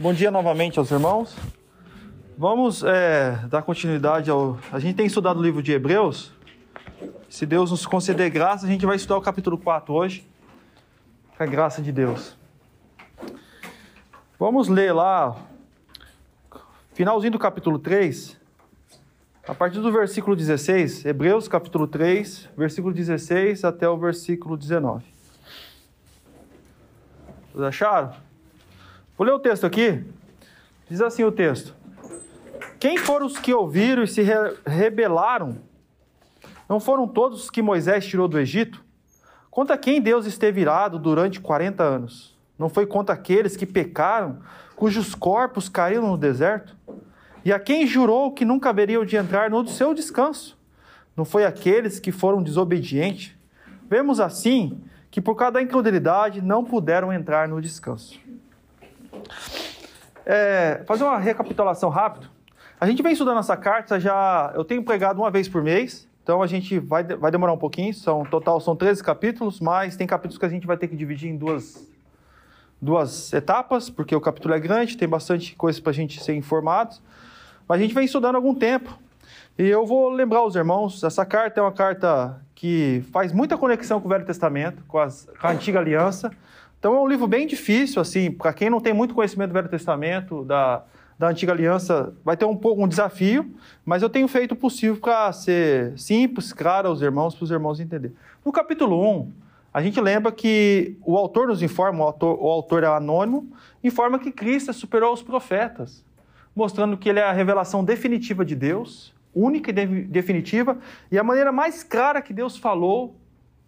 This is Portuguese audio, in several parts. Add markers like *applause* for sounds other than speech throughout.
Bom dia novamente aos irmãos. Vamos é, dar continuidade ao. A gente tem estudado o livro de Hebreus. Se Deus nos conceder graça, a gente vai estudar o capítulo 4 hoje. Com a graça de Deus. Vamos ler lá, finalzinho do capítulo 3, a partir do versículo 16, Hebreus capítulo 3, versículo 16 até o versículo 19. Vocês acharam? Vou ler o texto aqui. Diz assim o texto: Quem foram os que ouviram e se re rebelaram? Não foram todos os que Moisés tirou do Egito? Contra quem Deus esteve irado durante 40 anos? Não foi contra aqueles que pecaram, cujos corpos caíram no deserto? E a quem jurou que nunca haveriam de entrar no seu descanso? Não foi aqueles que foram desobedientes? Vemos assim que por causa da incredulidade não puderam entrar no descanso. É, fazer uma recapitulação rápida. A gente vem estudando essa carta já. Eu tenho pregado uma vez por mês, então a gente vai, vai demorar um pouquinho. São total são 13 capítulos, mas tem capítulos que a gente vai ter que dividir em duas, duas etapas, porque o capítulo é grande, tem bastante coisa para a gente ser informados. Mas a gente vem estudando algum tempo. E eu vou lembrar os irmãos, essa carta é uma carta que faz muita conexão com o Velho Testamento, com, as, com a Antiga Aliança. Então é um livro bem difícil, assim, para quem não tem muito conhecimento do Velho Testamento, da, da Antiga Aliança, vai ter um pouco um desafio, mas eu tenho feito o possível para ser simples, claro aos irmãos, para os irmãos entenderem. No capítulo 1, a gente lembra que o autor nos informa, o autor, o autor é anônimo, informa que Cristo superou os profetas, mostrando que ele é a revelação definitiva de Deus, única e de, definitiva, e a maneira mais clara que Deus falou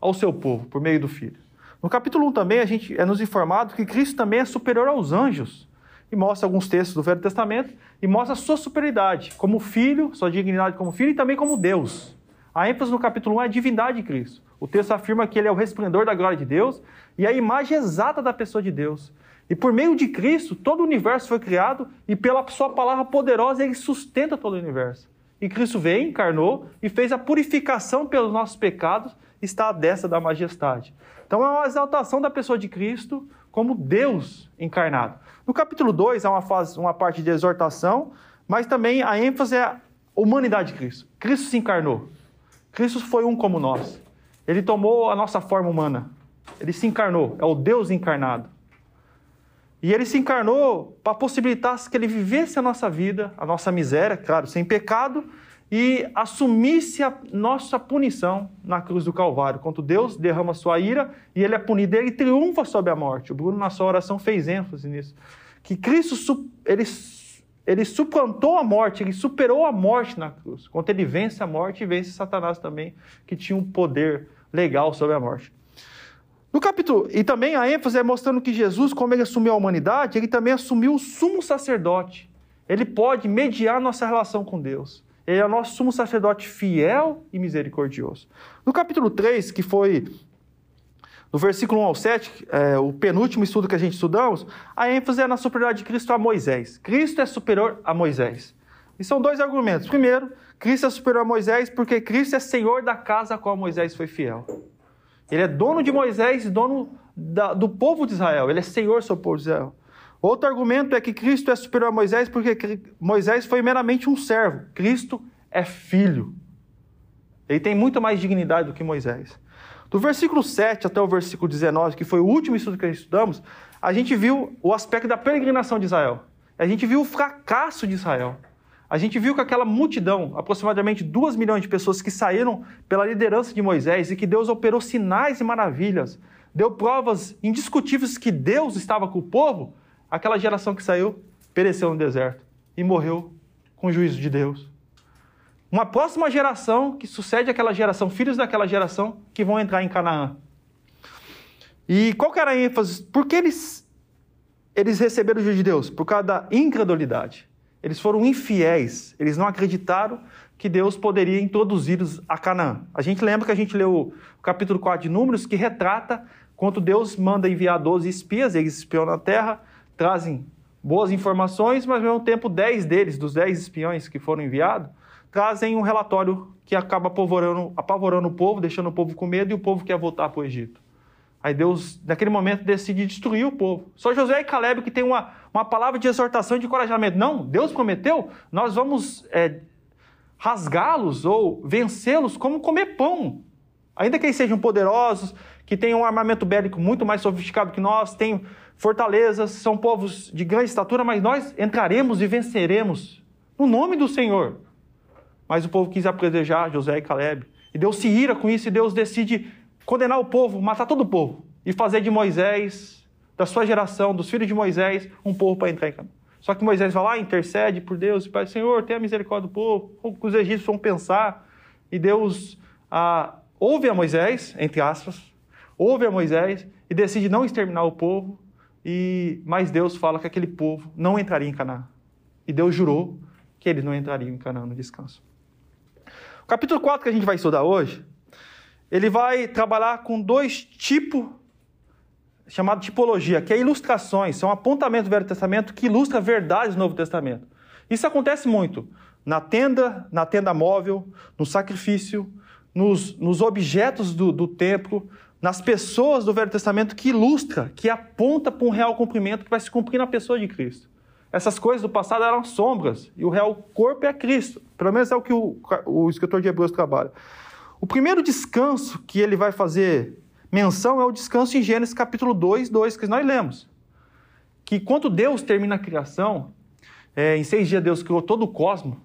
ao seu povo, por meio do Filho. No capítulo 1 também a gente é nos informado que Cristo também é superior aos anjos. E mostra alguns textos do Velho Testamento e mostra a sua superioridade como filho, sua dignidade como filho e também como Deus. A ênfase no capítulo 1 é a divindade de Cristo. O texto afirma que ele é o resplendor da glória de Deus e a imagem exata da pessoa de Deus. E por meio de Cristo, todo o universo foi criado e pela sua palavra poderosa ele sustenta todo o universo. E Cristo veio, encarnou e fez a purificação pelos nossos pecados, está à destra da majestade. Então é uma exaltação da pessoa de Cristo como Deus encarnado. No capítulo 2 há uma, fase, uma parte de exortação, mas também a ênfase é a humanidade de Cristo. Cristo se encarnou. Cristo foi um como nós. Ele tomou a nossa forma humana. Ele se encarnou. É o Deus encarnado. E ele se encarnou para possibilitar que ele vivesse a nossa vida, a nossa miséria, claro, sem pecado, e assumisse a nossa punição na cruz do Calvário. Quando Deus derrama sua ira e ele é punido, ele triunfa sobre a morte. O Bruno, na sua oração, fez ênfase nisso. Que Cristo ele, ele suplantou a morte, ele superou a morte na cruz. Quando ele vence a morte, vence Satanás também, que tinha um poder legal sobre a morte. No capítulo, e também a ênfase é mostrando que Jesus, como ele assumiu a humanidade, ele também assumiu o sumo sacerdote. Ele pode mediar nossa relação com Deus. Ele é o nosso sumo sacerdote fiel e misericordioso. No capítulo 3, que foi no versículo 1 ao 7, é, o penúltimo estudo que a gente estudamos, a ênfase é na superioridade de Cristo a Moisés. Cristo é superior a Moisés. E são dois argumentos. Primeiro, Cristo é superior a Moisés porque Cristo é senhor da casa a qual Moisés foi fiel. Ele é dono de Moisés e dono da, do povo de Israel. Ele é senhor sobre o povo de Israel. Outro argumento é que Cristo é superior a Moisés porque Moisés foi meramente um servo. Cristo é filho. Ele tem muito mais dignidade do que Moisés. Do versículo 7 até o versículo 19, que foi o último estudo que estudamos, a gente viu o aspecto da peregrinação de Israel. A gente viu o fracasso de Israel. A gente viu que aquela multidão, aproximadamente duas milhões de pessoas que saíram pela liderança de Moisés e que Deus operou sinais e maravilhas, deu provas indiscutíveis que Deus estava com o povo, aquela geração que saiu pereceu no deserto e morreu com o juízo de Deus. Uma próxima geração que sucede aquela geração, filhos daquela geração, que vão entrar em Canaã. E qual que era a ênfase? Por que eles, eles receberam o juízo de Deus? Por causa da incredulidade. Eles foram infiéis, eles não acreditaram que Deus poderia introduzi-los a Canaã. A gente lembra que a gente leu o capítulo 4 de Números, que retrata quando Deus manda enviar 12 espias, eles espiam na terra, trazem boas informações, mas ao mesmo tempo 10 deles, dos 10 espiões que foram enviados, trazem um relatório que acaba apavorando, apavorando o povo, deixando o povo com medo e o povo quer voltar para o Egito. Aí Deus, naquele momento, decide destruir o povo. Só Josué e Caleb que tem uma, uma palavra de exortação e de encorajamento. Não, Deus prometeu, nós vamos é, rasgá-los ou vencê-los como comer pão. Ainda que eles sejam poderosos, que tenham um armamento bélico muito mais sofisticado que nós, têm fortalezas, são povos de grande estatura, mas nós entraremos e venceremos no nome do Senhor. Mas o povo quis apredejar José e Caleb. E Deus se ira com isso e Deus decide condenar o povo, matar todo o povo e fazer de Moisés, da sua geração, dos filhos de Moisés, um povo para entrar em Canaã. Só que Moisés vai lá, intercede por Deus e pai, Senhor, tenha misericórdia do povo, o que os egípcios vão pensar. E Deus ah, ouve a Moisés, entre aspas, ouve a Moisés e decide não exterminar o povo, e mas Deus fala que aquele povo não entraria em Canaã. E Deus jurou que eles não entrariam em Canaã no descanso. O capítulo 4 que a gente vai estudar hoje, ele vai trabalhar com dois tipos chamado tipologia, que é ilustrações, são apontamentos do Velho Testamento que ilustra verdades do Novo Testamento. Isso acontece muito na tenda, na tenda móvel, no sacrifício, nos, nos objetos do, do templo, nas pessoas do Velho Testamento que ilustra, que aponta para um real cumprimento que vai se cumprir na pessoa de Cristo. Essas coisas do passado eram sombras e o real corpo é Cristo. Pelo menos é o que o, o escritor de Hebreus trabalha. O primeiro descanso que ele vai fazer menção é o descanso em Gênesis capítulo 2, 2, que nós lemos. Que quando Deus termina a criação, é, em seis dias Deus criou todo o cosmos,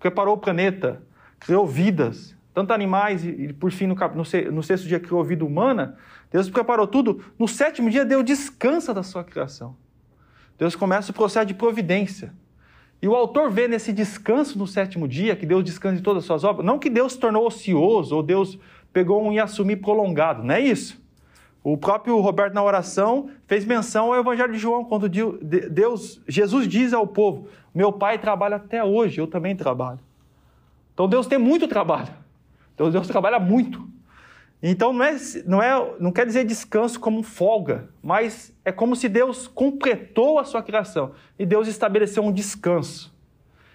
preparou o planeta, criou vidas, tanto animais e, por fim, no, no, no sexto dia criou vida humana. Deus preparou tudo. No sétimo dia, Deus descansa da sua criação. Deus começa o processo de providência. E o autor vê nesse descanso no sétimo dia, que Deus descansa de todas as suas obras, não que Deus se tornou ocioso ou Deus pegou um assumir prolongado, não é isso. O próprio Roberto, na oração, fez menção ao Evangelho de João, quando Deus, Jesus diz ao povo: Meu pai trabalha até hoje, eu também trabalho. Então Deus tem muito trabalho. Então Deus trabalha muito. Então não, é, não, é, não quer dizer descanso como folga, mas é como se Deus completou a sua criação e Deus estabeleceu um descanso.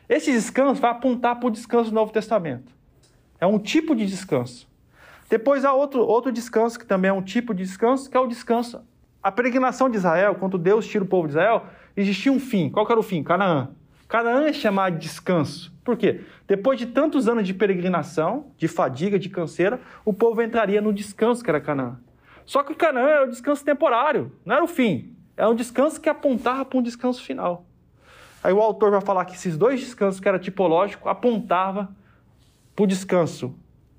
Esse descanso vai apontar para o descanso do Novo Testamento. É um tipo de descanso. Depois há outro, outro descanso, que também é um tipo de descanso, que é o descanso. A peregrinação de Israel, quando Deus tira o povo de Israel, existia um fim. Qual era o fim? Canaã. Canaã é chamado de descanso. Por quê? Depois de tantos anos de peregrinação, de fadiga, de canseira, o povo entraria no descanso que era Canaã. Só que Canaã era um descanso temporário, não era o fim. Era um descanso que apontava para um descanso final. Aí o autor vai falar que esses dois descansos, que era tipológico, apontava para o descanso,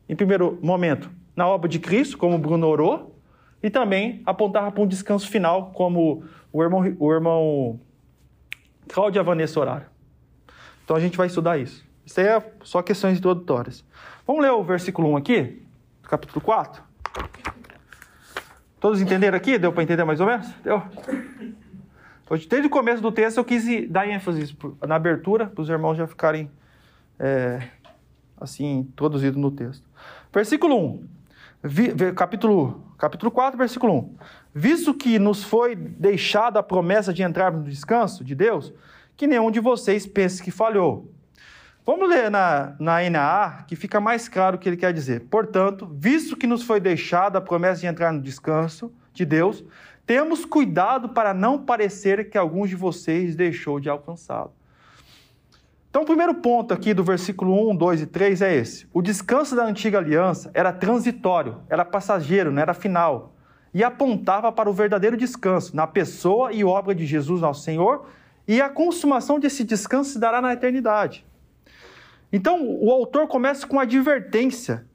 em primeiro momento, na obra de Cristo, como Bruno orou, e também apontava para um descanso final, como o irmão, o irmão Cláudio e a Vanessa oraram. Então a gente vai estudar isso. Isso aí é só questões introdutórias. Vamos ler o versículo 1 aqui, capítulo 4. Todos entenderam aqui? Deu para entender mais ou menos? Deu? Desde o começo do texto eu quis dar ênfase na abertura, para os irmãos já ficarem é, assim, introduzidos no texto. Versículo 1. Vi, capítulo, capítulo 4, versículo 1. Visto que nos foi deixada a promessa de entrar no descanso de Deus, que nenhum de vocês pense que falhou. Vamos ler na, na NAA, que fica mais claro o que ele quer dizer. Portanto, visto que nos foi deixada a promessa de entrar no descanso de Deus, temos cuidado para não parecer que alguns de vocês deixou de alcançá-lo. Então, o primeiro ponto aqui do versículo 1, 2 e 3 é esse. O descanso da antiga aliança era transitório, era passageiro, não era final. E apontava para o verdadeiro descanso na pessoa e obra de Jesus, nosso Senhor, e a consumação desse descanso se dará na eternidade. Então, o autor começa com advertência.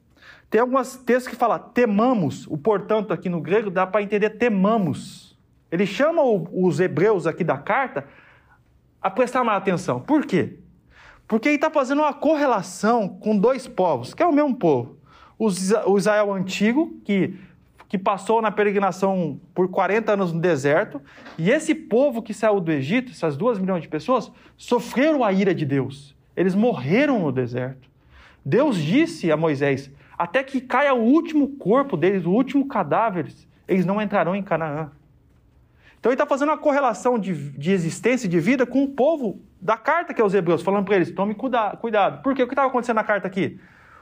Tem alguns textos que falam temamos, o portanto aqui no grego dá para entender temamos. Ele chama os hebreus aqui da carta a prestar mais atenção. Por quê? Porque ele está fazendo uma correlação com dois povos, que é o mesmo povo. O Israel antigo, que, que passou na peregrinação por 40 anos no deserto, e esse povo que saiu do Egito, essas duas milhões de pessoas, sofreram a ira de Deus. Eles morreram no deserto. Deus disse a Moisés: até que caia o último corpo deles, o último cadáver, eles não entrarão em Canaã. Então ele está fazendo uma correlação de, de existência e de vida com o povo da carta que é os hebreus, falando para eles: tome cuidado. Por quê? O que estava acontecendo na carta aqui?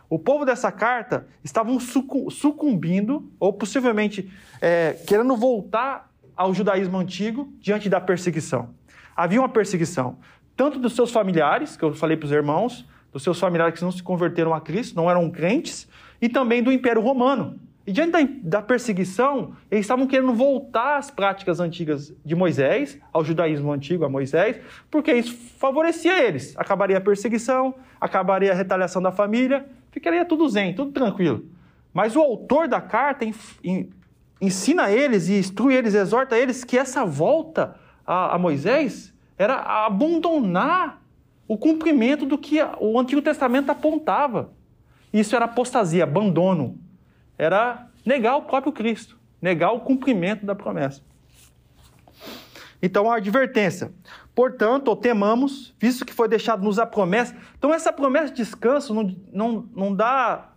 O povo dessa carta estavam sucumbindo, ou possivelmente é, querendo voltar ao judaísmo antigo diante da perseguição. Havia uma perseguição, tanto dos seus familiares, que eu falei para os irmãos, dos seus familiares que não se converteram a Cristo, não eram crentes, e também do Império Romano. E diante da, da, perseguição, eles estavam querendo voltar às práticas antigas de Moisés, ao judaísmo antigo, a Moisés, porque isso favorecia eles. Acabaria a perseguição, acabaria a retaliação da família, ficaria tudo zen, tudo tranquilo. Mas o autor da carta ensina eles e instrui eles, exorta eles que essa volta a, Moisés era abandonar o cumprimento do que o Antigo Testamento apontava. Isso era apostasia, abandono era negar o próprio Cristo, negar o cumprimento da promessa. Então, a advertência. Portanto, temamos, visto que foi deixado-nos a promessa. Então, essa promessa de descanso não, não, não dá.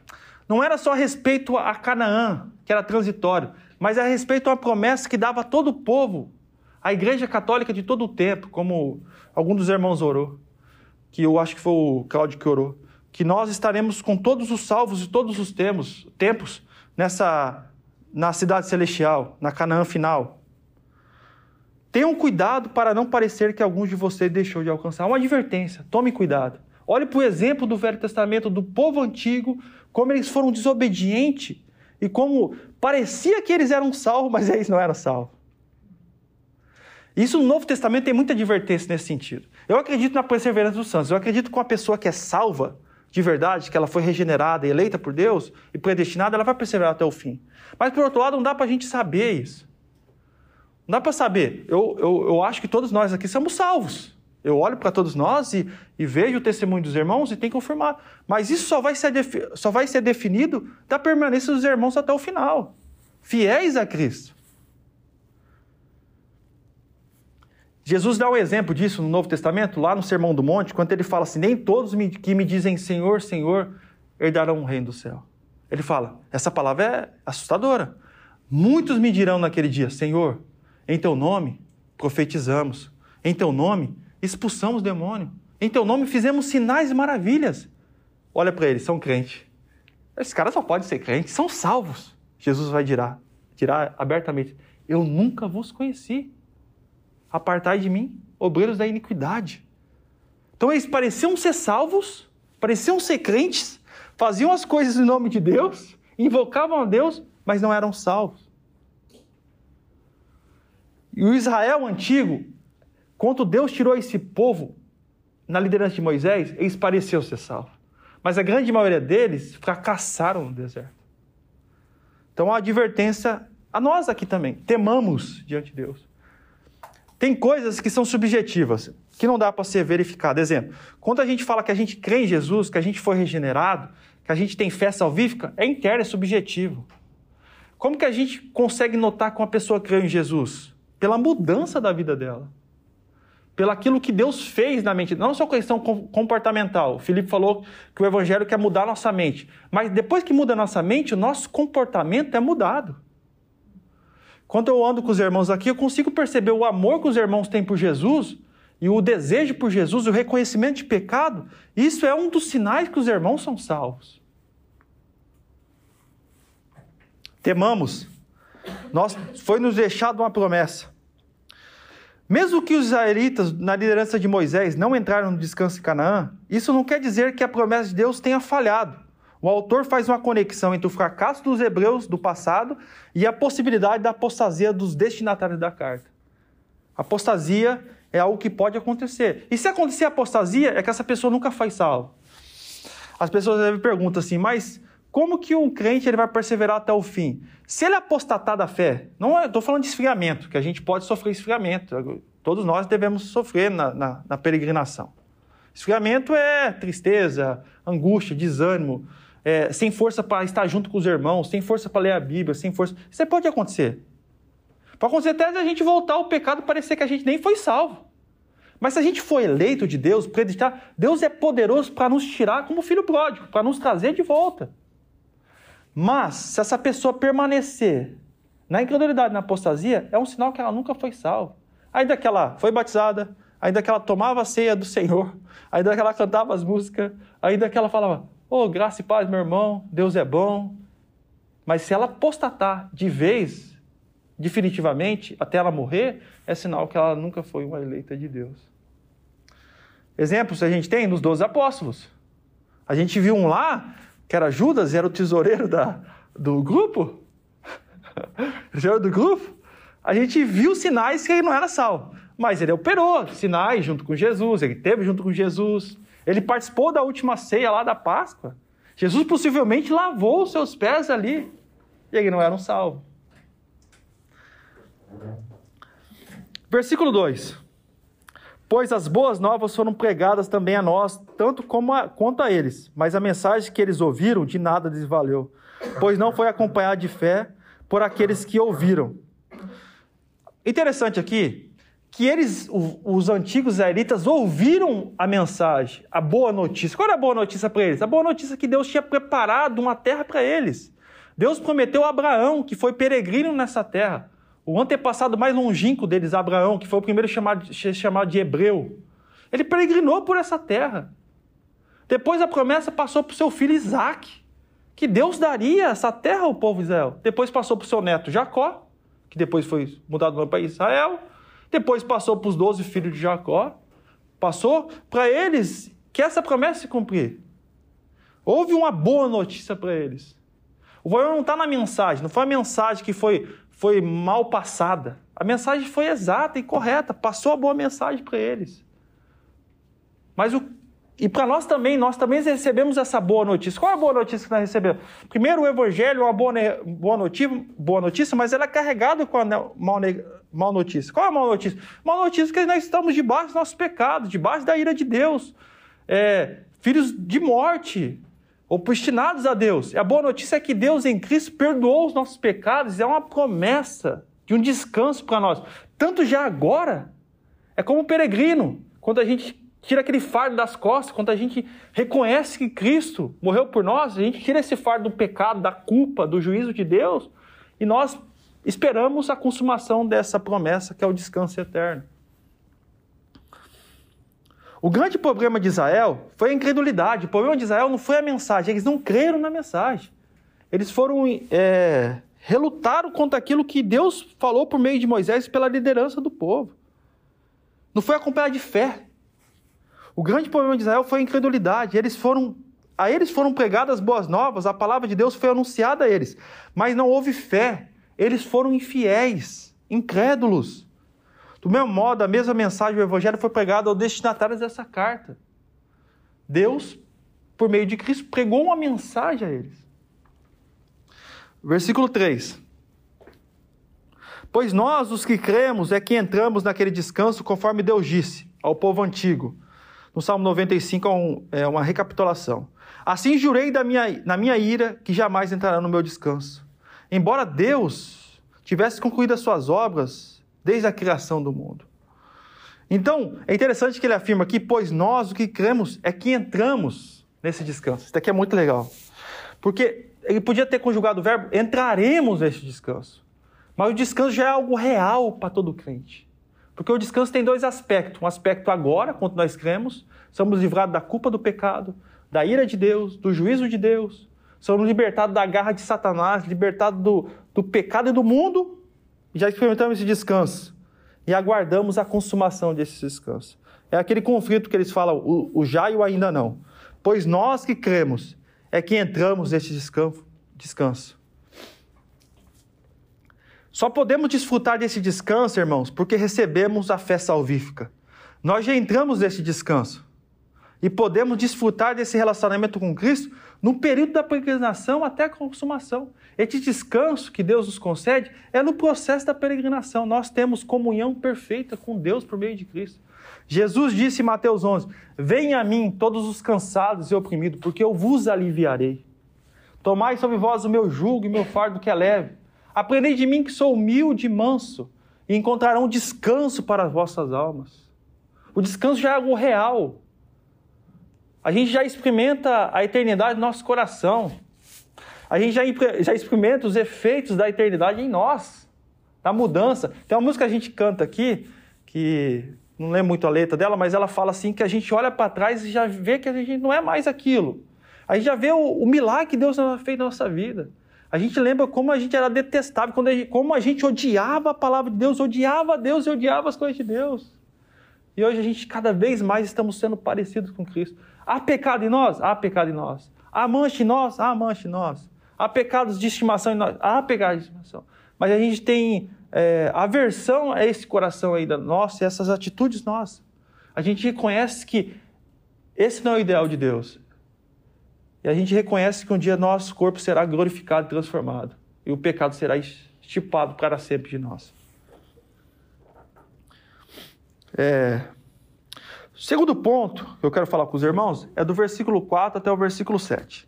Não era só a respeito a Canaã, que era transitório, mas é a respeito a uma promessa que dava a todo o povo, a igreja católica de todo o tempo, como algum dos irmãos orou, que eu acho que foi o Cláudio que orou, que nós estaremos com todos os salvos e todos os tempos, tempos nessa na cidade celestial, na Canaã final. Tenham cuidado para não parecer que alguns de vocês deixou de alcançar. Uma advertência, tome cuidado. Olhe para o exemplo do Velho Testamento, do povo antigo, como eles foram desobedientes e como parecia que eles eram salvos, mas eles não eram salvos. Isso no Novo Testamento tem muita advertência nesse sentido. Eu acredito na perseverança dos santos. Eu acredito que uma pessoa que é salva, de verdade, que ela foi regenerada, eleita por Deus e predestinada, ela vai perseverar até o fim. Mas, por outro lado, não dá para a gente saber isso. Não dá para saber. Eu, eu, eu acho que todos nós aqui somos salvos. Eu olho para todos nós e, e, vejo o testemunho dos irmãos e tenho que confirmar. Mas isso só vai, ser só vai ser definido da permanência dos irmãos até o final. Fiéis a Cristo. Jesus dá um exemplo disso no Novo Testamento, lá no Sermão do Monte, quando ele fala assim: Nem todos que me dizem Senhor, Senhor herdarão o reino do céu. Ele fala: Essa palavra é assustadora. Muitos me dirão naquele dia: Senhor, em teu nome profetizamos, em teu nome expulsamos demônio, em teu nome fizemos sinais e maravilhas. Olha para eles, são crentes. Esses caras só podem ser crentes, são salvos. Jesus vai dirá, dirá abertamente: Eu nunca vos conheci. Apartai de mim, obreiros da iniquidade. Então eles pareciam ser salvos, pareciam ser crentes, faziam as coisas em nome de Deus, invocavam a Deus, mas não eram salvos. E o Israel antigo, quando Deus tirou esse povo na liderança de Moisés, eles pareciam ser salvos. Mas a grande maioria deles fracassaram no deserto. Então a advertência a nós aqui também, temamos diante de Deus. Tem coisas que são subjetivas, que não dá para ser verificado. Exemplo, quando a gente fala que a gente crê em Jesus, que a gente foi regenerado, que a gente tem fé salvífica, é interno, é subjetivo. Como que a gente consegue notar que uma pessoa creu em Jesus? Pela mudança da vida dela. Pelo aquilo que Deus fez na mente. Não só questão comportamental. O Felipe falou que o evangelho quer mudar a nossa mente. Mas depois que muda a nossa mente, o nosso comportamento é mudado. Quando eu ando com os irmãos aqui, eu consigo perceber o amor que os irmãos têm por Jesus e o desejo por Jesus, o reconhecimento de pecado. Isso é um dos sinais que os irmãos são salvos. Temamos. Nós foi nos deixado uma promessa. Mesmo que os israelitas, na liderança de Moisés, não entraram no descanso em Canaã, isso não quer dizer que a promessa de Deus tenha falhado. O autor faz uma conexão entre o fracasso dos hebreus do passado e a possibilidade da apostasia dos destinatários da carta. Apostasia é algo que pode acontecer. E se acontecer apostasia, é que essa pessoa nunca foi salva. As pessoas devem perguntar assim, mas como que um crente ele vai perseverar até o fim? Se ele apostatar da fé, não estou é, falando de esfriamento, que a gente pode sofrer esfriamento. Todos nós devemos sofrer na, na, na peregrinação. Esfriamento é tristeza, angústia, desânimo, é, sem força para estar junto com os irmãos, sem força para ler a Bíblia, sem força. Isso pode acontecer. Pode acontecer até a gente voltar ao pecado parecer que a gente nem foi salvo. Mas se a gente for eleito de Deus, acreditar, Deus é poderoso para nos tirar como filho pródigo, para nos trazer de volta. Mas, se essa pessoa permanecer na incredulidade, na apostasia, é um sinal que ela nunca foi salva. Ainda que ela foi batizada, ainda que ela tomava a ceia do Senhor, ainda que ela cantava as músicas, ainda que ela falava, oh, graça e paz, meu irmão, Deus é bom. Mas se ela apostatar de vez, definitivamente, até ela morrer, é sinal que ela nunca foi uma eleita de Deus. Exemplos a gente tem nos 12 apóstolos. A gente viu um lá, que era Judas, era o tesoureiro da, do grupo. *laughs* tesoureiro do grupo. A gente viu sinais que ele não era salvo. Mas ele operou sinais junto com Jesus, ele teve junto com Jesus. Ele participou da última ceia lá da Páscoa. Jesus possivelmente lavou os seus pés ali. E ele não era um salvo. Versículo 2: Pois as boas novas foram pregadas também a nós, tanto como a, quanto a eles, mas a mensagem que eles ouviram de nada lhes valeu, pois não foi acompanhada de fé por aqueles que ouviram. Interessante aqui que eles, os antigos israelitas, ouviram a mensagem, a boa notícia. Qual era a boa notícia para eles? A boa notícia é que Deus tinha preparado uma terra para eles. Deus prometeu a Abraão, que foi peregrino nessa terra. O antepassado mais longínquo deles, Abraão, que foi o primeiro chamado, chamado de hebreu, ele peregrinou por essa terra. Depois a promessa passou para o seu filho Isaac, que Deus daria essa terra ao povo de Israel. Depois passou para o seu neto Jacó, que depois foi mudado o nome para Israel. Depois passou para os doze filhos de Jacó. Passou para eles que essa promessa se cumprir. Houve uma boa notícia para eles. O problema não está na mensagem, não foi a mensagem que foi foi mal passada. A mensagem foi exata e correta, passou a boa mensagem para eles. Mas o e para nós também, nós também recebemos essa boa notícia. Qual é a boa notícia que nós recebemos? Primeiro, o Evangelho é uma boa, boa, notícia, boa notícia, mas ela é carregada com a mal, mal notícia. Qual é a mal notícia? Mal notícia é que nós estamos debaixo dos nossos pecados, debaixo da ira de Deus. É, filhos de morte, obstinados a Deus. E a boa notícia é que Deus em Cristo perdoou os nossos pecados, é uma promessa de um descanso para nós. Tanto já agora, é como um peregrino, quando a gente tira aquele fardo das costas, quando a gente reconhece que Cristo morreu por nós, a gente tira esse fardo do pecado, da culpa, do juízo de Deus, e nós esperamos a consumação dessa promessa, que é o descanso eterno. O grande problema de Israel foi a incredulidade. O problema de Israel não foi a mensagem, eles não creram na mensagem. Eles foram é, relutaram contra aquilo que Deus falou por meio de Moisés pela liderança do povo. Não foi acompanhado de fé. O grande problema de Israel foi a incredulidade. Eles foram, a eles foram pregadas boas novas, a palavra de Deus foi anunciada a eles, mas não houve fé. Eles foram infiéis, incrédulos. Do mesmo modo, a mesma mensagem do Evangelho foi pregada aos destinatários dessa carta. Deus, por meio de Cristo, pregou uma mensagem a eles. Versículo 3. Pois nós, os que cremos, é que entramos naquele descanso conforme Deus disse ao povo antigo. No Salmo 95 é, é uma recapitulação. Assim jurei da minha, na minha ira que jamais entrará no meu descanso. Embora Deus tivesse concluído as suas obras, desde a criação do mundo. Então, é interessante que ele afirma aqui, pois nós o que cremos é que entramos nesse descanso. Isso aqui é muito legal. Porque ele podia ter conjugado o verbo entraremos nesse descanso. Mas o descanso já é algo real para todo crente. Porque o descanso tem dois aspectos. Um aspecto agora, quando nós cremos, somos livrados da culpa do pecado, da ira de Deus, do juízo de Deus. Somos libertados da garra de Satanás, libertados do, do pecado e do mundo já experimentamos esse descanso e aguardamos a consumação desse descanso. É aquele conflito que eles falam, o, o já e o ainda não. Pois nós que cremos é que entramos nesse descanso. descanso. Só podemos desfrutar desse descanso, irmãos, porque recebemos a fé salvífica. Nós já entramos nesse descanso e podemos desfrutar desse relacionamento com Cristo no período da peregrinação até a consumação. Esse descanso que Deus nos concede é no processo da peregrinação. Nós temos comunhão perfeita com Deus por meio de Cristo. Jesus disse em Mateus 11: Venha a mim, todos os cansados e oprimidos, porque eu vos aliviarei. Tomai sobre vós o meu jugo e meu fardo que é leve. Aprendei de mim que sou humilde e manso, e encontrarão descanso para as vossas almas. O descanso já é algo real. A gente já experimenta a eternidade no nosso coração. A gente já, já experimenta os efeitos da eternidade em nós, da mudança. Tem uma música que a gente canta aqui, que não lembro muito a letra dela, mas ela fala assim que a gente olha para trás e já vê que a gente não é mais aquilo. A gente já vê o, o milagre que Deus fez na nossa vida. A gente lembra como a gente era detestável, como a gente odiava a palavra de Deus, odiava Deus e odiava as coisas de Deus. E hoje a gente cada vez mais estamos sendo parecidos com Cristo. Há pecado em nós? Há pecado em nós. Há mancha em nós? Há mancha em nós. Há pecados de estimação em nós? Há pecados de estimação. Mas a gente tem é, aversão a esse coração aí da nossa, essas atitudes nossas. A gente reconhece que esse não é o ideal de Deus. E a gente reconhece que um dia nosso corpo será glorificado e transformado. E o pecado será estipado para sempre de nós. É... Segundo ponto que eu quero falar com os irmãos é do versículo 4 até o versículo 7.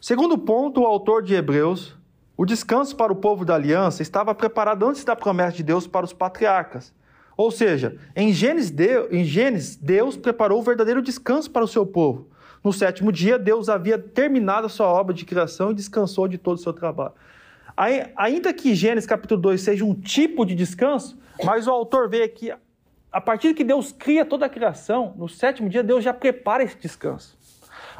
Segundo ponto, o autor de Hebreus, o descanso para o povo da aliança estava preparado antes da promessa de Deus para os patriarcas. Ou seja, em Gênesis, Deus, em Gênesis, Deus preparou o verdadeiro descanso para o seu povo. No sétimo dia, Deus havia terminado a sua obra de criação e descansou de todo o seu trabalho. Ainda que Gênesis capítulo 2 seja um tipo de descanso, mas o autor vê que a partir que Deus cria toda a criação, no sétimo dia Deus já prepara esse descanso.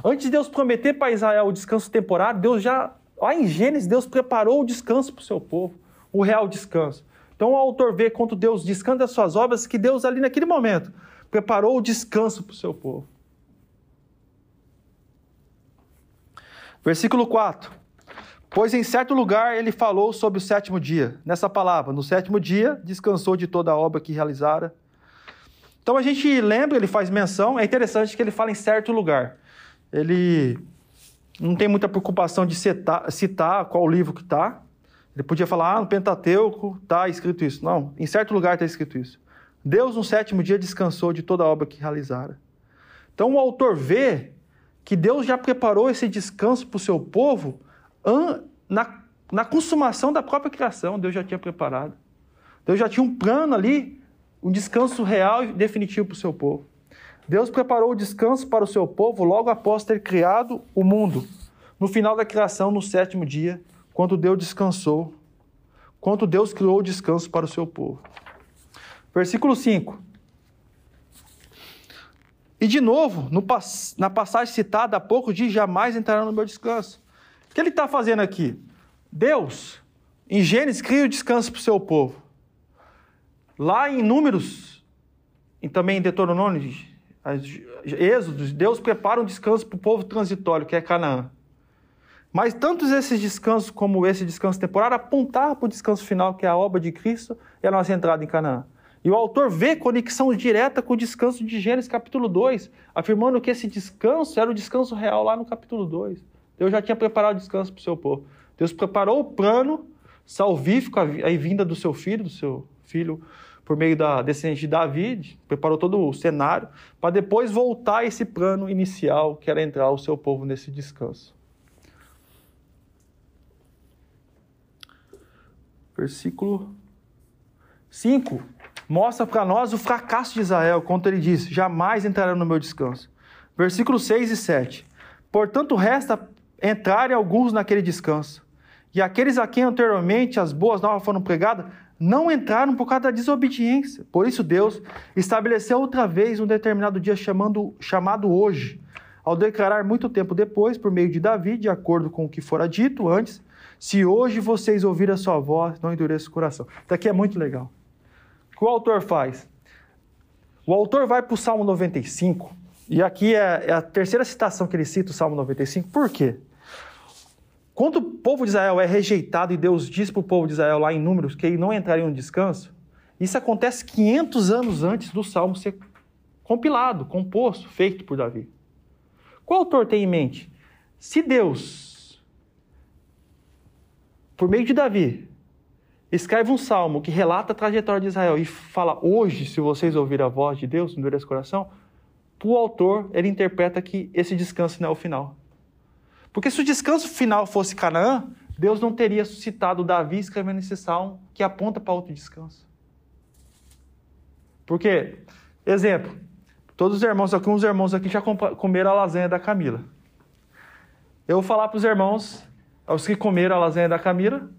Antes de Deus prometer para Israel o descanso temporário, Deus já, lá em Gênesis, Deus preparou o descanso para o seu povo, o real descanso. Então o autor vê quando Deus descansa das suas obras, que Deus ali naquele momento preparou o descanso para o seu povo. Versículo 4. Pois em certo lugar ele falou sobre o sétimo dia. Nessa palavra, no sétimo dia, descansou de toda a obra que realizara então a gente lembra, ele faz menção, é interessante que ele fala em certo lugar. Ele não tem muita preocupação de citar, citar qual livro que está. Ele podia falar, ah, no Pentateuco está escrito isso. Não, em certo lugar está escrito isso. Deus, no sétimo dia, descansou de toda a obra que realizara. Então o autor vê que Deus já preparou esse descanso para o seu povo na, na consumação da própria criação. Deus já tinha preparado. Deus já tinha um plano ali um descanso real e definitivo para o seu povo. Deus preparou o descanso para o seu povo logo após ter criado o mundo. No final da criação, no sétimo dia, quando Deus descansou, quando Deus criou o descanso para o seu povo. Versículo 5. E de novo, no, na passagem citada há pouco, diz: jamais entrarão no meu descanso. O que ele está fazendo aqui? Deus, em Gênesis, cria o descanso para o seu povo. Lá em Números, e também em Deuteronômio, Êxodo, Deus prepara um descanso para o povo transitório, que é Canaã. Mas tantos esses descansos como esse descanso temporário apontavam para o descanso final, que é a obra de Cristo e a nossa entrada em Canaã. E o autor vê conexão direta com o descanso de Gênesis capítulo 2, afirmando que esse descanso era o descanso real lá no capítulo 2. Deus já tinha preparado o descanso para o seu povo. Deus preparou o plano salvífico, a vinda do seu filho, do seu filho por meio da descendente de Davi, preparou todo o cenário, para depois voltar a esse plano inicial, que era entrar o seu povo nesse descanso. Versículo 5 mostra para nós o fracasso de Israel, quando ele diz: Jamais entrarão no meu descanso. Versículos 6 e 7. Portanto, resta entrarem alguns naquele descanso. E aqueles a quem anteriormente as boas novas foram pregadas não entraram por causa da desobediência. Por isso Deus estabeleceu outra vez um determinado dia chamando, chamado hoje, ao declarar muito tempo depois, por meio de Davi, de acordo com o que fora dito antes, se hoje vocês ouvirem a sua voz, não endureça o coração. Isso aqui é muito legal. O que o autor faz? O autor vai para o Salmo 95, e aqui é, é a terceira citação que ele cita, o Salmo 95. Por quê? Quando o povo de Israel é rejeitado e Deus diz para o povo de Israel lá em Números que ele não entraria no descanso, isso acontece 500 anos antes do Salmo ser compilado, composto, feito por Davi. Qual autor tem em mente? Se Deus, por meio de Davi, escreve um salmo que relata a trajetória de Israel e fala, hoje, se vocês ouvirem a voz de Deus, no coração, o autor, ele interpreta que esse descanso não é o final. Porque se o descanso final fosse Canaã, Deus não teria suscitado Davi escrevendo esse salmo que aponta para outro descanso. Porque, exemplo, todos os irmãos aqui, uns irmãos aqui já comeram a lasanha da Camila. Eu vou falar para os irmãos, os que comeram a lasanha da Camila,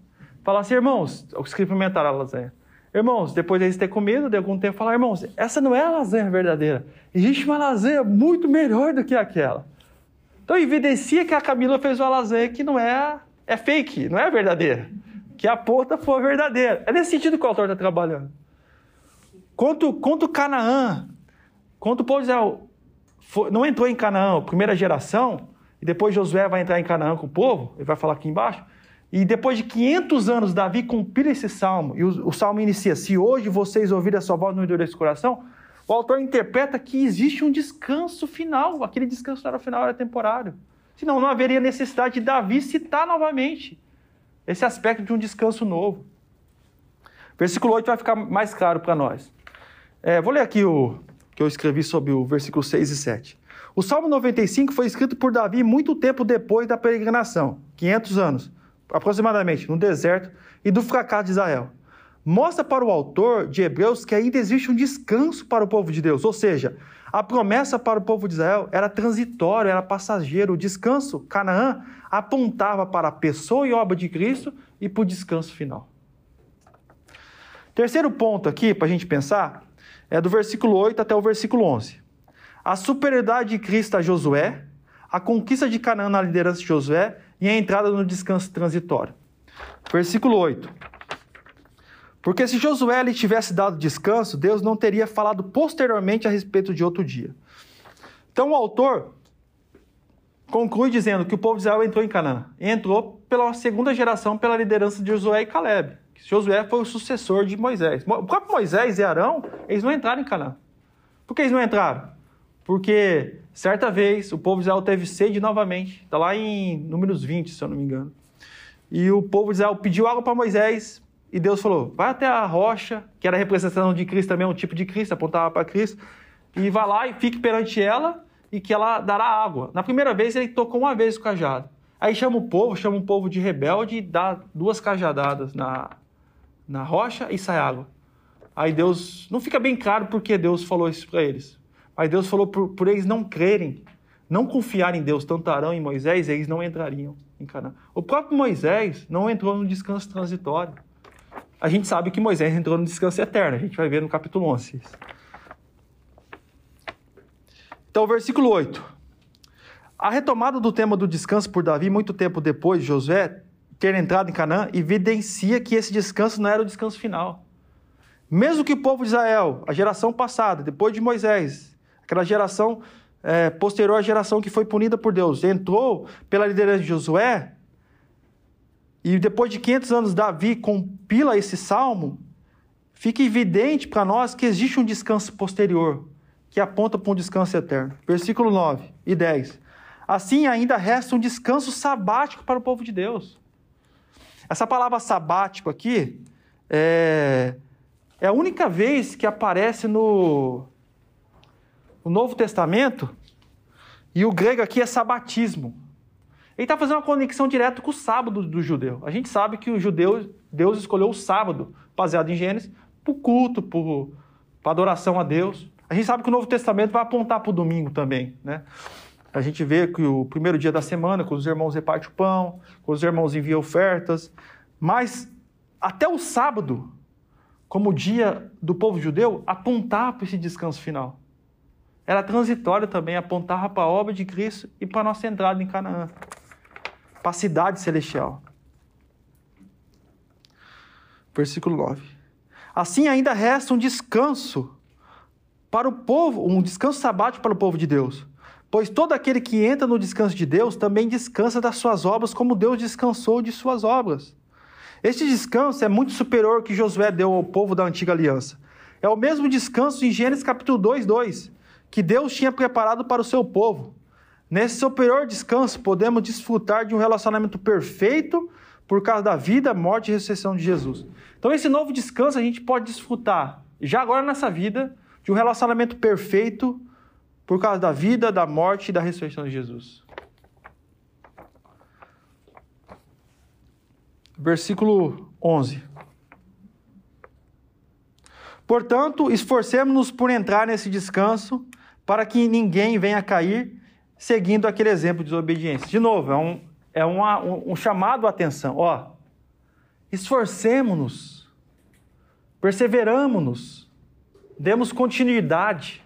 falar assim, irmãos, os que experimentaram a lasanha. Irmãos, depois de eles terem comido, de algum tempo, falar, irmãos, essa não é a lasanha verdadeira. Existe uma lasanha muito melhor do que aquela. Então evidencia que a Camila fez uma lasanha que não é, é fake, não é verdadeira. Que a ponta foi verdadeira. É nesse sentido que o autor está trabalhando. Quanto, quanto Canaã, quanto o povo de Israel foi, não entrou em Canaã, primeira geração, e depois Josué vai entrar em Canaã com o povo, ele vai falar aqui embaixo, e depois de 500 anos, Davi compila esse salmo, e o, o salmo inicia: Se hoje vocês ouvirem a sua voz no endurecer esse coração, o autor interpreta que existe um descanso final, aquele descanso era final, era temporário. Senão não haveria necessidade de Davi citar novamente esse aspecto de um descanso novo. Versículo 8 vai ficar mais claro para nós. É, vou ler aqui o que eu escrevi sobre o versículo 6 e 7. O Salmo 95 foi escrito por Davi muito tempo depois da peregrinação, 500 anos, aproximadamente, no deserto e do fracasso de Israel mostra para o autor de Hebreus que ainda existe um descanso para o povo de Deus, ou seja, a promessa para o povo de Israel era transitória, era passageiro. O descanso, Canaã, apontava para a pessoa e obra de Cristo e para o descanso final. Terceiro ponto aqui, para a gente pensar, é do versículo 8 até o versículo 11. A superioridade de Cristo a Josué, a conquista de Canaã na liderança de Josué e a entrada no descanso transitório. Versículo 8. Porque se Josué lhe tivesse dado descanso, Deus não teria falado posteriormente a respeito de outro dia. Então o autor conclui dizendo que o povo de Israel entrou em Canaã. Entrou pela segunda geração, pela liderança de Josué e Caleb. Josué foi o sucessor de Moisés. O próprio Moisés e Arão, eles não entraram em Canaã. Por que eles não entraram? Porque certa vez o povo de Israel teve sede novamente. Está lá em Números 20, se eu não me engano. E o povo de Israel pediu água para Moisés. E Deus falou: vai até a rocha, que era a representação de Cristo também, um tipo de Cristo, apontava para Cristo, e vá lá e fique perante ela e que ela dará água. Na primeira vez ele tocou uma vez o cajado. Aí chama o povo, chama um povo de rebelde e dá duas cajadadas na, na rocha e sai água. Aí Deus, não fica bem claro porque Deus falou isso para eles. Mas Deus falou por, por eles não crerem, não confiarem em Deus, tanto Arão e Moisés, eles não entrariam em Canaã. O próprio Moisés não entrou no descanso transitório a gente sabe que Moisés entrou no descanso eterno. A gente vai ver no capítulo 11. Então, versículo 8. A retomada do tema do descanso por Davi, muito tempo depois de Josué ter entrado em Canaã, evidencia que esse descanso não era o descanso final. Mesmo que o povo de Israel, a geração passada, depois de Moisés, aquela geração é, posterior à geração que foi punida por Deus, entrou pela liderança de Josué, e depois de 500 anos, Davi compila esse salmo, fica evidente para nós que existe um descanso posterior, que aponta para um descanso eterno. Versículo 9 e 10. Assim ainda resta um descanso sabático para o povo de Deus. Essa palavra sabático aqui é, é a única vez que aparece no, no Novo Testamento, e o grego aqui é sabatismo. Ele está fazendo uma conexão direta com o sábado do judeu. A gente sabe que o judeu, Deus escolheu o sábado, baseado em Gênesis, para o culto, para adoração a Deus. A gente sabe que o Novo Testamento vai apontar para o domingo também, né? A gente vê que o primeiro dia da semana, quando os irmãos repartem o pão, quando os irmãos enviam ofertas, mas até o sábado, como dia do povo judeu, apontava para esse descanso final. Era transitório também, apontava para a obra de Cristo e para a nossa entrada em Canaã para a cidade celestial. Versículo 9. Assim ainda resta um descanso para o povo, um descanso sabático para o povo de Deus. Pois todo aquele que entra no descanso de Deus também descansa das suas obras, como Deus descansou de suas obras. Este descanso é muito superior ao que Josué deu ao povo da antiga aliança. É o mesmo descanso em Gênesis capítulo 2, 2, que Deus tinha preparado para o seu povo. Nesse superior descanso, podemos desfrutar de um relacionamento perfeito por causa da vida, morte e ressurreição de Jesus. Então, esse novo descanso a gente pode desfrutar, já agora nessa vida, de um relacionamento perfeito por causa da vida, da morte e da ressurreição de Jesus. Versículo 11. Portanto, esforcemos-nos por entrar nesse descanso, para que ninguém venha cair seguindo aquele exemplo de desobediência. De novo, é um, é uma, um, um chamado à atenção. Ó, esforcemos-nos, perseveramos-nos, demos continuidade.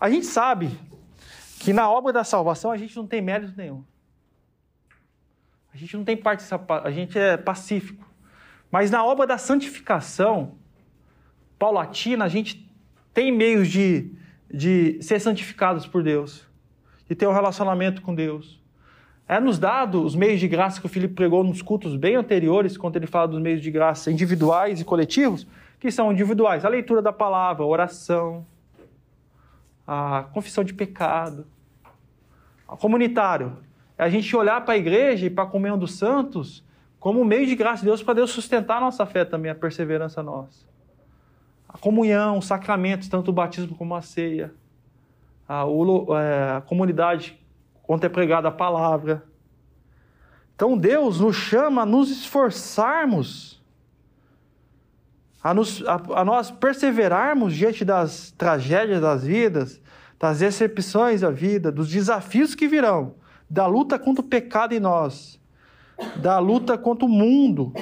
A gente sabe que na obra da salvação a gente não tem mérito nenhum. A gente não tem participação, a gente é pacífico. Mas na obra da santificação paulatina, a gente tem meios de, de ser santificados por Deus, de ter um relacionamento com Deus. É nos dado os meios de graça que o Filipe pregou nos cultos bem anteriores, quando ele fala dos meios de graça individuais e coletivos, que são individuais: a leitura da palavra, a oração, a confissão de pecado. A comunitário é a gente olhar para a igreja e para a comunhão dos santos como um meio de graça de Deus para Deus sustentar a nossa fé também, a perseverança nossa. A comunhão, os sacramentos, tanto o batismo como a ceia. A, é, a comunidade quando é pregada a palavra. Então Deus nos chama a nos esforçarmos, a, nos, a, a nós perseverarmos diante das tragédias das vidas, das decepções da vida, dos desafios que virão, da luta contra o pecado em nós, da luta contra o mundo.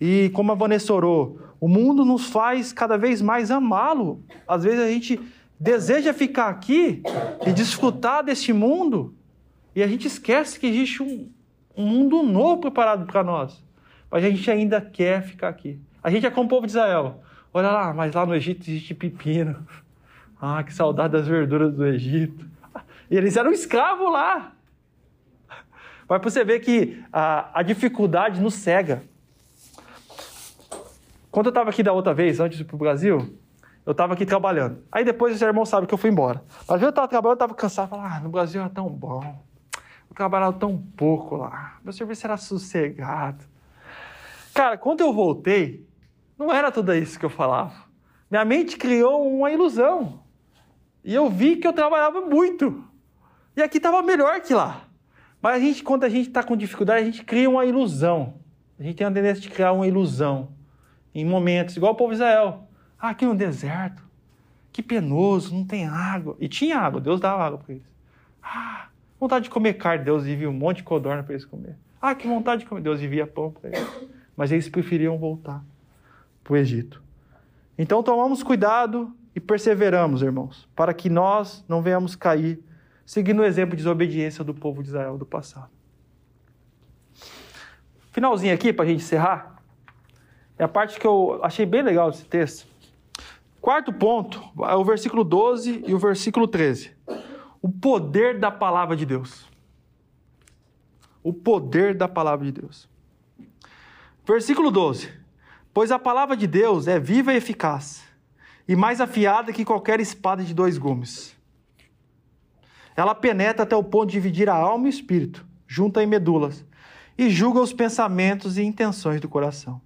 E como a Vanessa orou, o mundo nos faz cada vez mais amá-lo. Às vezes a gente deseja ficar aqui e desfrutar deste mundo, e a gente esquece que existe um, um mundo novo preparado para nós. Mas a gente ainda quer ficar aqui. A gente é como o povo de Israel. Olha lá, mas lá no Egito existe pepino. Ah, que saudade das verduras do Egito. E eles eram escravos lá. Mas você ver que a, a dificuldade nos cega. Quando eu estava aqui da outra vez, antes de ir para o Brasil, eu estava aqui trabalhando. Aí depois os irmãos sabem que eu fui embora. Mas eu estava trabalhando, eu estava cansado. Falei, ah, no Brasil era tão bom. Eu trabalhava tão pouco lá. Meu serviço era sossegado. Cara, quando eu voltei, não era tudo isso que eu falava. Minha mente criou uma ilusão. E eu vi que eu trabalhava muito. E aqui estava melhor que lá. Mas a gente, quando a gente está com dificuldade, a gente cria uma ilusão. A gente tem a tendência de criar uma ilusão. Em momentos, igual o povo de Israel. Ah, aqui no deserto. Que penoso, não tem água. E tinha água, Deus dava água para eles. Ah, vontade de comer carne, Deus envia um monte de codorna para eles comer. Ah, que vontade de comer, Deus envia pão para eles. Mas eles preferiam voltar para o Egito. Então tomamos cuidado e perseveramos, irmãos, para que nós não venhamos cair, seguindo o exemplo de desobediência do povo de Israel do passado. Finalzinho aqui, para a gente encerrar, é a parte que eu achei bem legal desse texto. Quarto ponto, é o versículo 12 e o versículo 13. O poder da palavra de Deus. O poder da palavra de Deus. Versículo 12. Pois a palavra de Deus é viva e eficaz, e mais afiada que qualquer espada de dois gumes. Ela penetra até o ponto de dividir a alma e o espírito, junta em medulas, e julga os pensamentos e intenções do coração.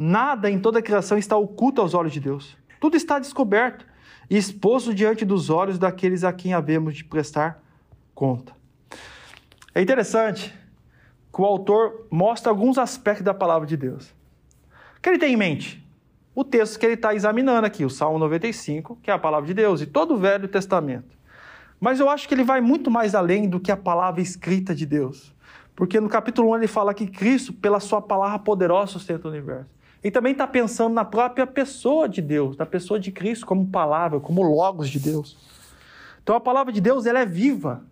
Nada em toda a criação está oculto aos olhos de Deus. Tudo está descoberto e exposto diante dos olhos daqueles a quem havemos de prestar conta. É interessante que o autor mostra alguns aspectos da palavra de Deus. O que ele tem em mente? O texto que ele está examinando aqui, o Salmo 95, que é a palavra de Deus, e todo o Velho Testamento. Mas eu acho que ele vai muito mais além do que a palavra escrita de Deus. Porque no capítulo 1 ele fala que Cristo, pela sua palavra poderosa, sustenta o universo. Ele também está pensando na própria pessoa de Deus, na pessoa de Cristo como palavra, como logos de Deus. Então a palavra de Deus ela é viva.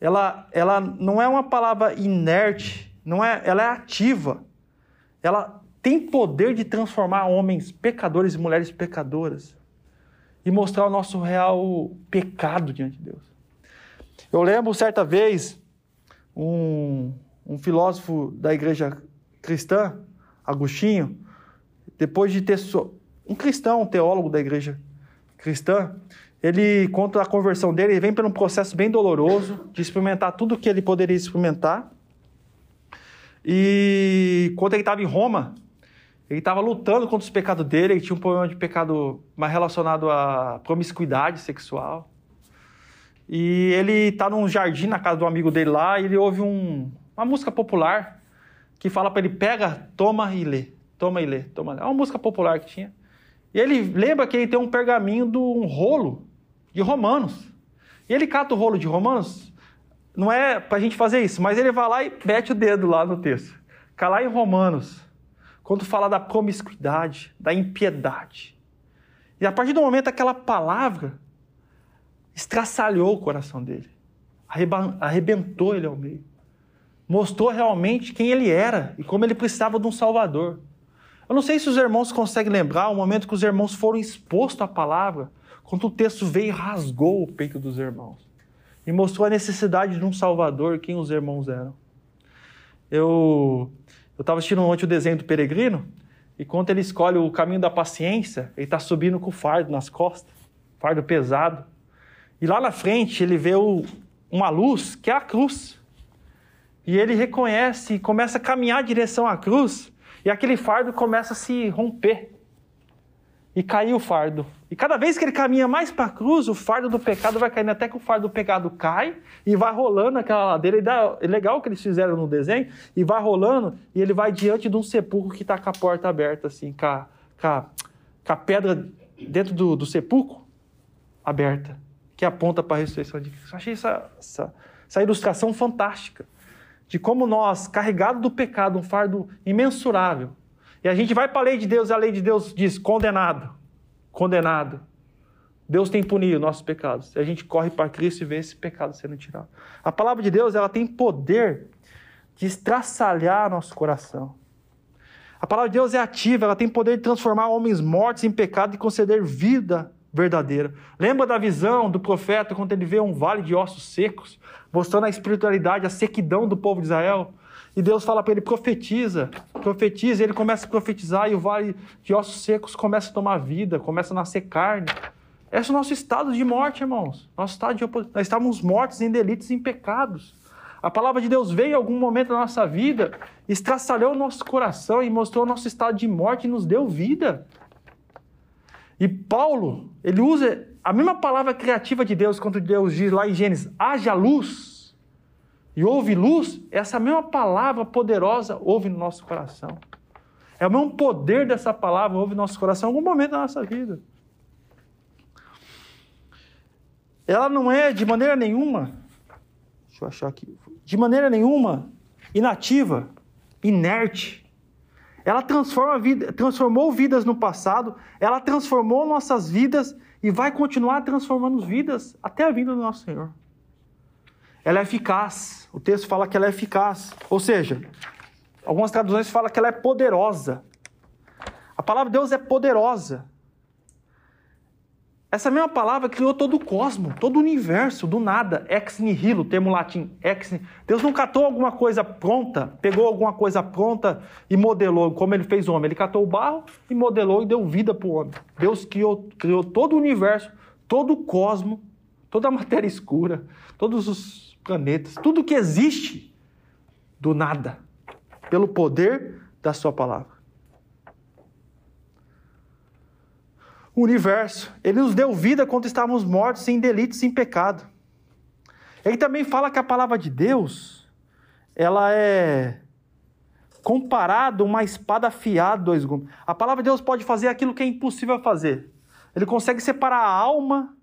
Ela, ela não é uma palavra inerte, não é, ela é ativa. Ela tem poder de transformar homens pecadores e mulheres pecadoras e mostrar o nosso real pecado diante de Deus. Eu lembro certa vez um, um filósofo da igreja cristã Agostinho, depois de ter so... um cristão, um teólogo da igreja cristã, ele conta a conversão dele, ele vem por um processo bem doloroso de experimentar tudo que ele poderia experimentar. E quando ele estava em Roma, ele estava lutando contra os pecados dele, ele tinha um problema de pecado mais relacionado à promiscuidade sexual. E ele está num jardim na casa do amigo dele lá, e ele ouve um, uma música popular que fala para ele: pega, toma e lê. Toma e lê. Toma. É uma música popular que tinha. E ele lembra que ele tem um pergaminho de um rolo de Romanos. E ele cata o rolo de Romanos, não é para a gente fazer isso, mas ele vai lá e mete o dedo lá no texto. Lá em Romanos, quando fala da promiscuidade, da impiedade. E a partir do momento aquela palavra, estraçalhou o coração dele, arrebentou ele ao meio. Mostrou realmente quem ele era e como ele precisava de um Salvador. Eu não sei se os irmãos conseguem lembrar o momento que os irmãos foram expostos à palavra, quando o texto veio e rasgou o peito dos irmãos e mostrou a necessidade de um Salvador, quem os irmãos eram. Eu estava assistindo ontem o desenho do peregrino, e quando ele escolhe o caminho da paciência, ele está subindo com o fardo nas costas, fardo pesado. E lá na frente ele vê o, uma luz, que é a cruz. E ele reconhece e começa a caminhar em direção à cruz, e aquele fardo começa a se romper. E cair o fardo. E cada vez que ele caminha mais para a cruz, o fardo do pecado vai caindo, até que o fardo do pecado cai e vai rolando aquela ladeira. E dá, é legal o que eles fizeram no desenho, e vai rolando, e ele vai diante de um sepulcro que está com a porta aberta, assim, com a, com a, com a pedra dentro do, do sepulcro aberta, que aponta para a ressurreição de Cristo. Eu achei essa, essa, essa ilustração fantástica de como nós, carregados do pecado, um fardo imensurável, e a gente vai para a lei de Deus, e a lei de Deus diz condenado condenado. Deus tem punido nossos pecados. E a gente corre para Cristo e vê esse pecado sendo tirado. A palavra de Deus, ela tem poder de estraçalhar nosso coração. A palavra de Deus é ativa, ela tem poder de transformar homens mortos em pecado e conceder vida verdadeira. Lembra da visão do profeta quando ele vê um vale de ossos secos, mostrando a espiritualidade, a sequidão do povo de Israel? E Deus fala para ele: profetiza, profetiza. E ele começa a profetizar e o vale de ossos secos começa a tomar vida, começa a nascer carne. Esse é o nosso estado de morte, irmãos. Nosso estado de opos... Nós estávamos mortos em delitos e em pecados. A palavra de Deus veio em algum momento da nossa vida, estraçalhou o nosso coração e mostrou o nosso estado de morte e nos deu vida. E Paulo, ele usa a mesma palavra criativa de Deus quando Deus diz lá em Gênesis: haja luz e houve luz, essa mesma palavra poderosa houve no nosso coração. É o mesmo poder dessa palavra houve no nosso coração em algum momento da nossa vida. Ela não é de maneira nenhuma, deixa eu achar aqui, de maneira nenhuma inativa, inerte. Ela transforma vida, transformou vidas no passado, ela transformou nossas vidas e vai continuar transformando vidas até a vinda do nosso Senhor ela é eficaz. O texto fala que ela é eficaz. Ou seja, algumas traduções falam que ela é poderosa. A palavra de Deus é poderosa. Essa mesma palavra criou todo o cosmo, todo o universo, do nada. Ex nihilo, termo latim. Ex... Deus não catou alguma coisa pronta, pegou alguma coisa pronta e modelou, como ele fez o homem. Ele catou o barro e modelou e deu vida para o homem. Deus criou, criou todo o universo, todo o cosmo, toda a matéria escura, todos os planetas, tudo que existe do nada, pelo poder da Sua palavra. Universo, ele nos deu vida quando estávamos mortos em delitos e em pecado. Ele também fala que a palavra de Deus, ela é comparada a uma espada afiada dois gumes. A palavra de Deus pode fazer aquilo que é impossível fazer. Ele consegue separar a alma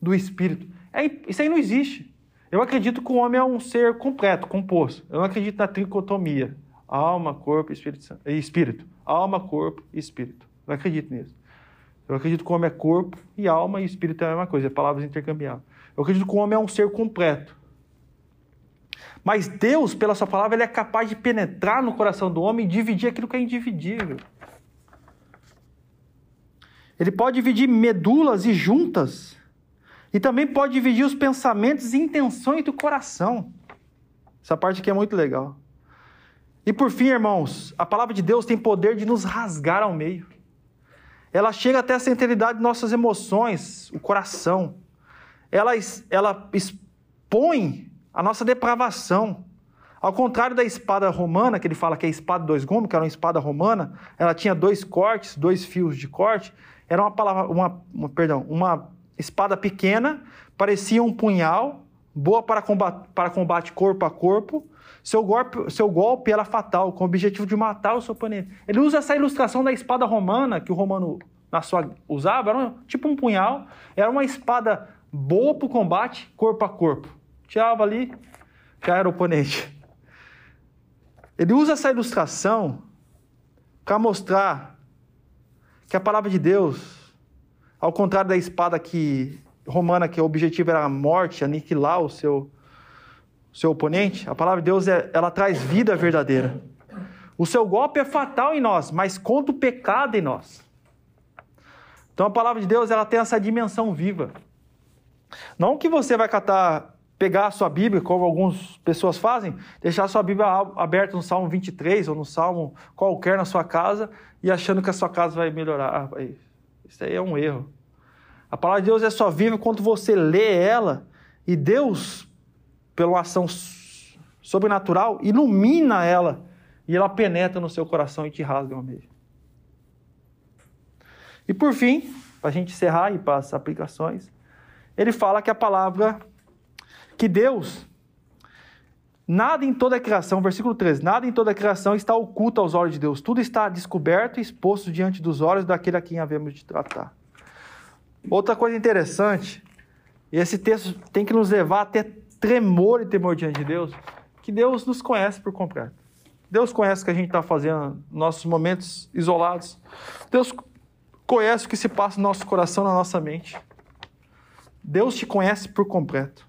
do espírito. É, isso aí não existe. Eu acredito que o homem é um ser completo, composto. Eu não acredito na tricotomia. Alma, corpo espírito, espírito. Alma, corpo e espírito. Não acredito nisso. Eu acredito que o homem é corpo e alma e espírito é a mesma coisa, é palavras intercambiáveis. Eu acredito que o homem é um ser completo. Mas Deus, pela sua palavra, ele é capaz de penetrar no coração do homem e dividir aquilo que é individível. Ele pode dividir medulas e juntas e também pode dividir os pensamentos e intenções do coração. Essa parte aqui é muito legal. E por fim, irmãos, a palavra de Deus tem poder de nos rasgar ao meio. Ela chega até a centralidade de nossas emoções, o coração. Ela, ela expõe a nossa depravação. Ao contrário da espada romana, que ele fala que é a espada dois gumes, que era uma espada romana, ela tinha dois cortes, dois fios de corte. Era uma palavra, uma, uma perdão, uma espada pequena, parecia um punhal, boa para combate, para combate corpo a corpo. Seu golpe, seu golpe era fatal, com o objetivo de matar o seu oponente. Ele usa essa ilustração da espada romana, que o romano na sua, usava, era um, tipo um punhal, era uma espada boa para o combate corpo a corpo. Tirava ali, já era o oponente. Ele usa essa ilustração para mostrar que a palavra de Deus ao contrário da espada que romana que o objetivo era a morte, aniquilar o seu, seu oponente, a palavra de Deus é, ela traz vida verdadeira. O seu golpe é fatal em nós, mas contra o pecado em nós. Então a palavra de Deus ela tem essa dimensão viva. Não que você vai catar, pegar a sua Bíblia, como algumas pessoas fazem, deixar a sua Bíblia aberta no Salmo 23 ou no Salmo qualquer na sua casa e achando que a sua casa vai melhorar. Ah, isso aí é um erro. A palavra de Deus é só viva quando você lê ela e Deus, pela ação sobrenatural, ilumina ela e ela penetra no seu coração e te rasga uma meio. E por fim, para a gente encerrar e para as aplicações, ele fala que a palavra, que Deus, nada em toda a criação, versículo 13, nada em toda a criação está oculto aos olhos de Deus, tudo está descoberto e exposto diante dos olhos daquele a quem havemos de tratar. Outra coisa interessante, esse texto tem que nos levar até tremor e temor diante de Deus, que Deus nos conhece por completo. Deus conhece o que a gente está fazendo, nossos momentos isolados. Deus conhece o que se passa no nosso coração, na nossa mente. Deus te conhece por completo.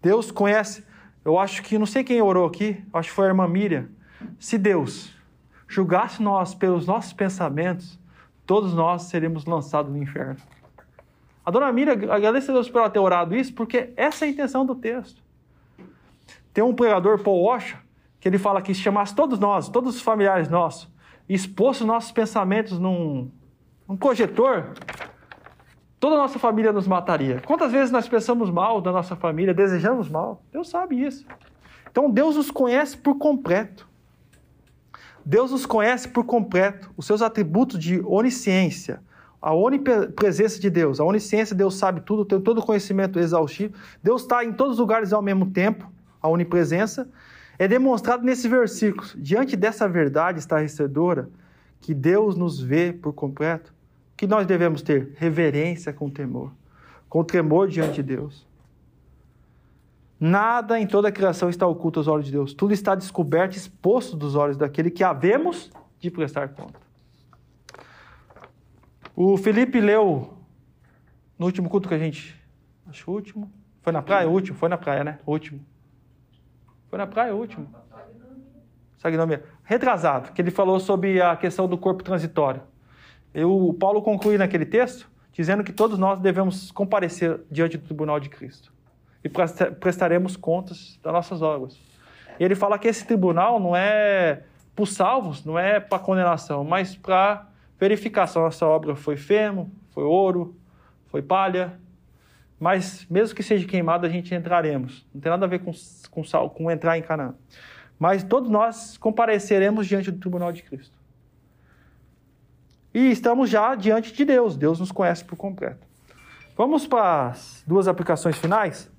Deus conhece. Eu acho que, não sei quem orou aqui, acho que foi a irmã Miriam. Se Deus julgasse nós pelos nossos pensamentos, todos nós seremos lançados no inferno. A dona Miriam agradece a Deus por ela ter orado isso, porque essa é a intenção do texto. Tem um pregador, Paul Washer, que ele fala que se chamasse todos nós, todos os familiares nossos, e expôs os nossos pensamentos num, num projetor, toda a nossa família nos mataria. Quantas vezes nós pensamos mal da nossa família, desejamos mal? Deus sabe isso. Então Deus nos conhece por completo. Deus nos conhece por completo, os seus atributos de onisciência, a onipresença de Deus, a onisciência, Deus sabe tudo, tem todo o conhecimento exaustivo. Deus está em todos os lugares ao mesmo tempo, a onipresença. É demonstrado nesses versículos. Diante dessa verdade estarrecedora, que Deus nos vê por completo, que nós devemos ter? Reverência com temor, com tremor diante de Deus. Nada em toda a criação está oculto aos olhos de Deus. Tudo está descoberto, exposto dos olhos daquele que havemos de prestar conta. O Felipe leu no último culto que a gente. Acho o último. Foi na praia? O último? Foi na praia, né? O último. Foi na praia, o último. Sagnomia. Retrasado, que ele falou sobre a questão do corpo transitório. Eu, o Paulo conclui naquele texto dizendo que todos nós devemos comparecer diante do tribunal de Cristo e prestaremos contas das nossas obras. E ele fala que esse tribunal não é para os salvos, não é para condenação, mas para verificação. Nossa obra foi feno, foi ouro, foi palha, mas mesmo que seja queimado, a gente entraremos. Não tem nada a ver com, com, com entrar em Canaã. Mas todos nós compareceremos diante do tribunal de Cristo. E estamos já diante de Deus. Deus nos conhece por completo. Vamos para as duas aplicações finais?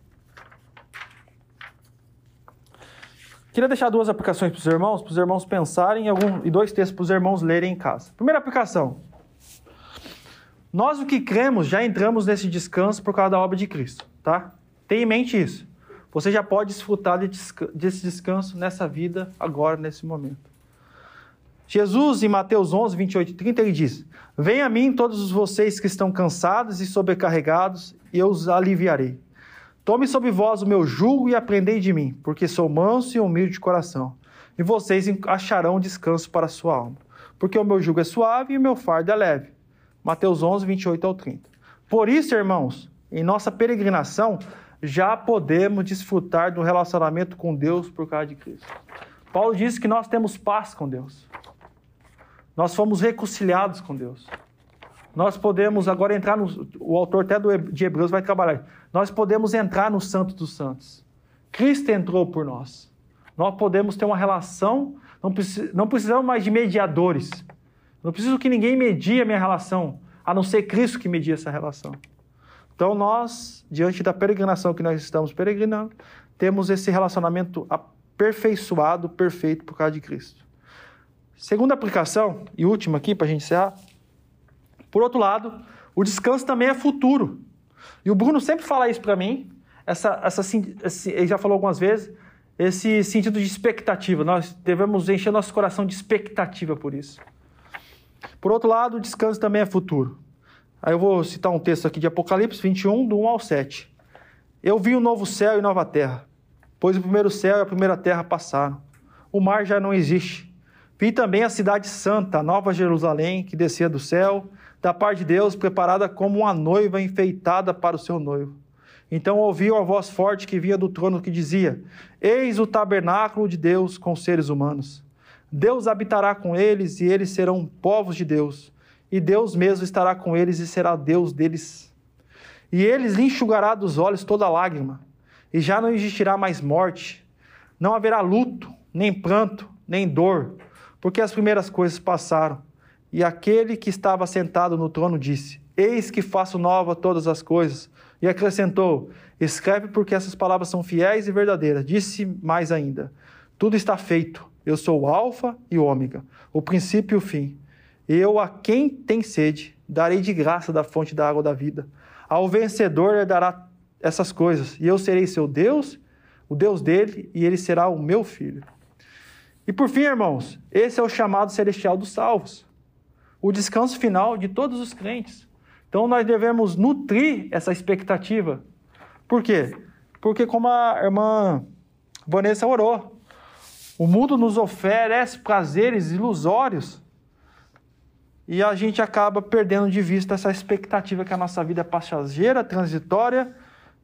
Queria deixar duas aplicações para os irmãos, para os irmãos pensarem algum, e dois textos para os irmãos lerem em casa. Primeira aplicação. Nós, o que cremos, já entramos nesse descanso por causa da obra de Cristo, tá? Tenha em mente isso. Você já pode desfrutar desse descanso nessa vida, agora, nesse momento. Jesus, em Mateus 11, 28 e 30, ele diz: Venha a mim todos vocês que estão cansados e sobrecarregados, e eu os aliviarei. Tome sobre vós o meu jugo e aprendei de mim, porque sou manso e humilde de coração, e vocês acharão descanso para a sua alma. Porque o meu jugo é suave e o meu fardo é leve. Mateus 11, 28 ao 30. Por isso, irmãos, em nossa peregrinação, já podemos desfrutar do relacionamento com Deus por causa de Cristo. Paulo diz que nós temos paz com Deus. Nós fomos reconciliados com Deus. Nós podemos agora entrar no. O autor até de Hebreus vai trabalhar. Nós podemos entrar no Santo dos Santos. Cristo entrou por nós. Nós podemos ter uma relação. Não, precis, não precisamos mais de mediadores. Não preciso que ninguém medie a minha relação, a não ser Cristo que media essa relação. Então, nós, diante da peregrinação que nós estamos peregrinando, temos esse relacionamento aperfeiçoado, perfeito por causa de Cristo. Segunda aplicação, e última aqui para a gente encerrar, por outro lado, o descanso também é futuro. E o Bruno sempre fala isso para mim, essa, essa, esse, ele já falou algumas vezes, esse sentido de expectativa. Nós devemos encher nosso coração de expectativa por isso. Por outro lado, o descanso também é futuro. Aí eu vou citar um texto aqui de Apocalipse 21, do 1 ao 7. Eu vi um novo céu e nova terra, pois o primeiro céu e a primeira terra passaram. O mar já não existe. Vi também a cidade santa, a nova Jerusalém, que descia do céu, da parte de Deus, preparada como uma noiva enfeitada para o seu noivo. Então ouvi uma voz forte que vinha do trono que dizia: Eis o tabernáculo de Deus com os seres humanos. Deus habitará com eles e eles serão povos de Deus e Deus mesmo estará com eles e será Deus deles. E eles enxugará dos olhos toda lágrima, e já não existirá mais morte, não haverá luto, nem pranto, nem dor, porque as primeiras coisas passaram. E aquele que estava sentado no trono disse: Eis que faço nova todas as coisas. E acrescentou: Escreve porque essas palavras são fiéis e verdadeiras. Disse mais ainda: Tudo está feito. Eu sou o Alfa e o Ômega, o princípio e o fim. Eu, a quem tem sede, darei de graça da fonte da água da vida. Ao vencedor dará essas coisas, e eu serei seu Deus, o Deus dele, e ele será o meu filho. E por fim, irmãos, esse é o chamado celestial dos salvos, o descanso final de todos os crentes. Então nós devemos nutrir essa expectativa. Por quê? Porque, como a irmã Vanessa orou, o mundo nos oferece prazeres ilusórios e a gente acaba perdendo de vista essa expectativa que a nossa vida é passageira, transitória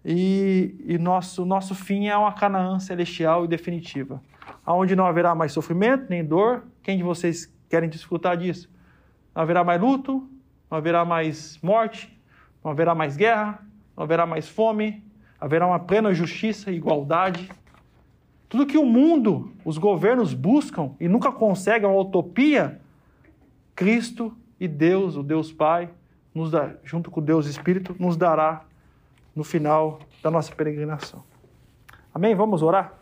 e, e nosso, nosso fim é uma Canaã celestial e definitiva, aonde não haverá mais sofrimento nem dor. Quem de vocês querem desfrutar disso? Não haverá mais luto, não haverá mais morte, não haverá mais guerra, não haverá mais fome, haverá uma plena justiça e igualdade. Tudo que o mundo, os governos buscam e nunca conseguem, uma utopia, Cristo e Deus, o Deus Pai, nos dá, junto com Deus Espírito, nos dará no final da nossa peregrinação. Amém? Vamos orar?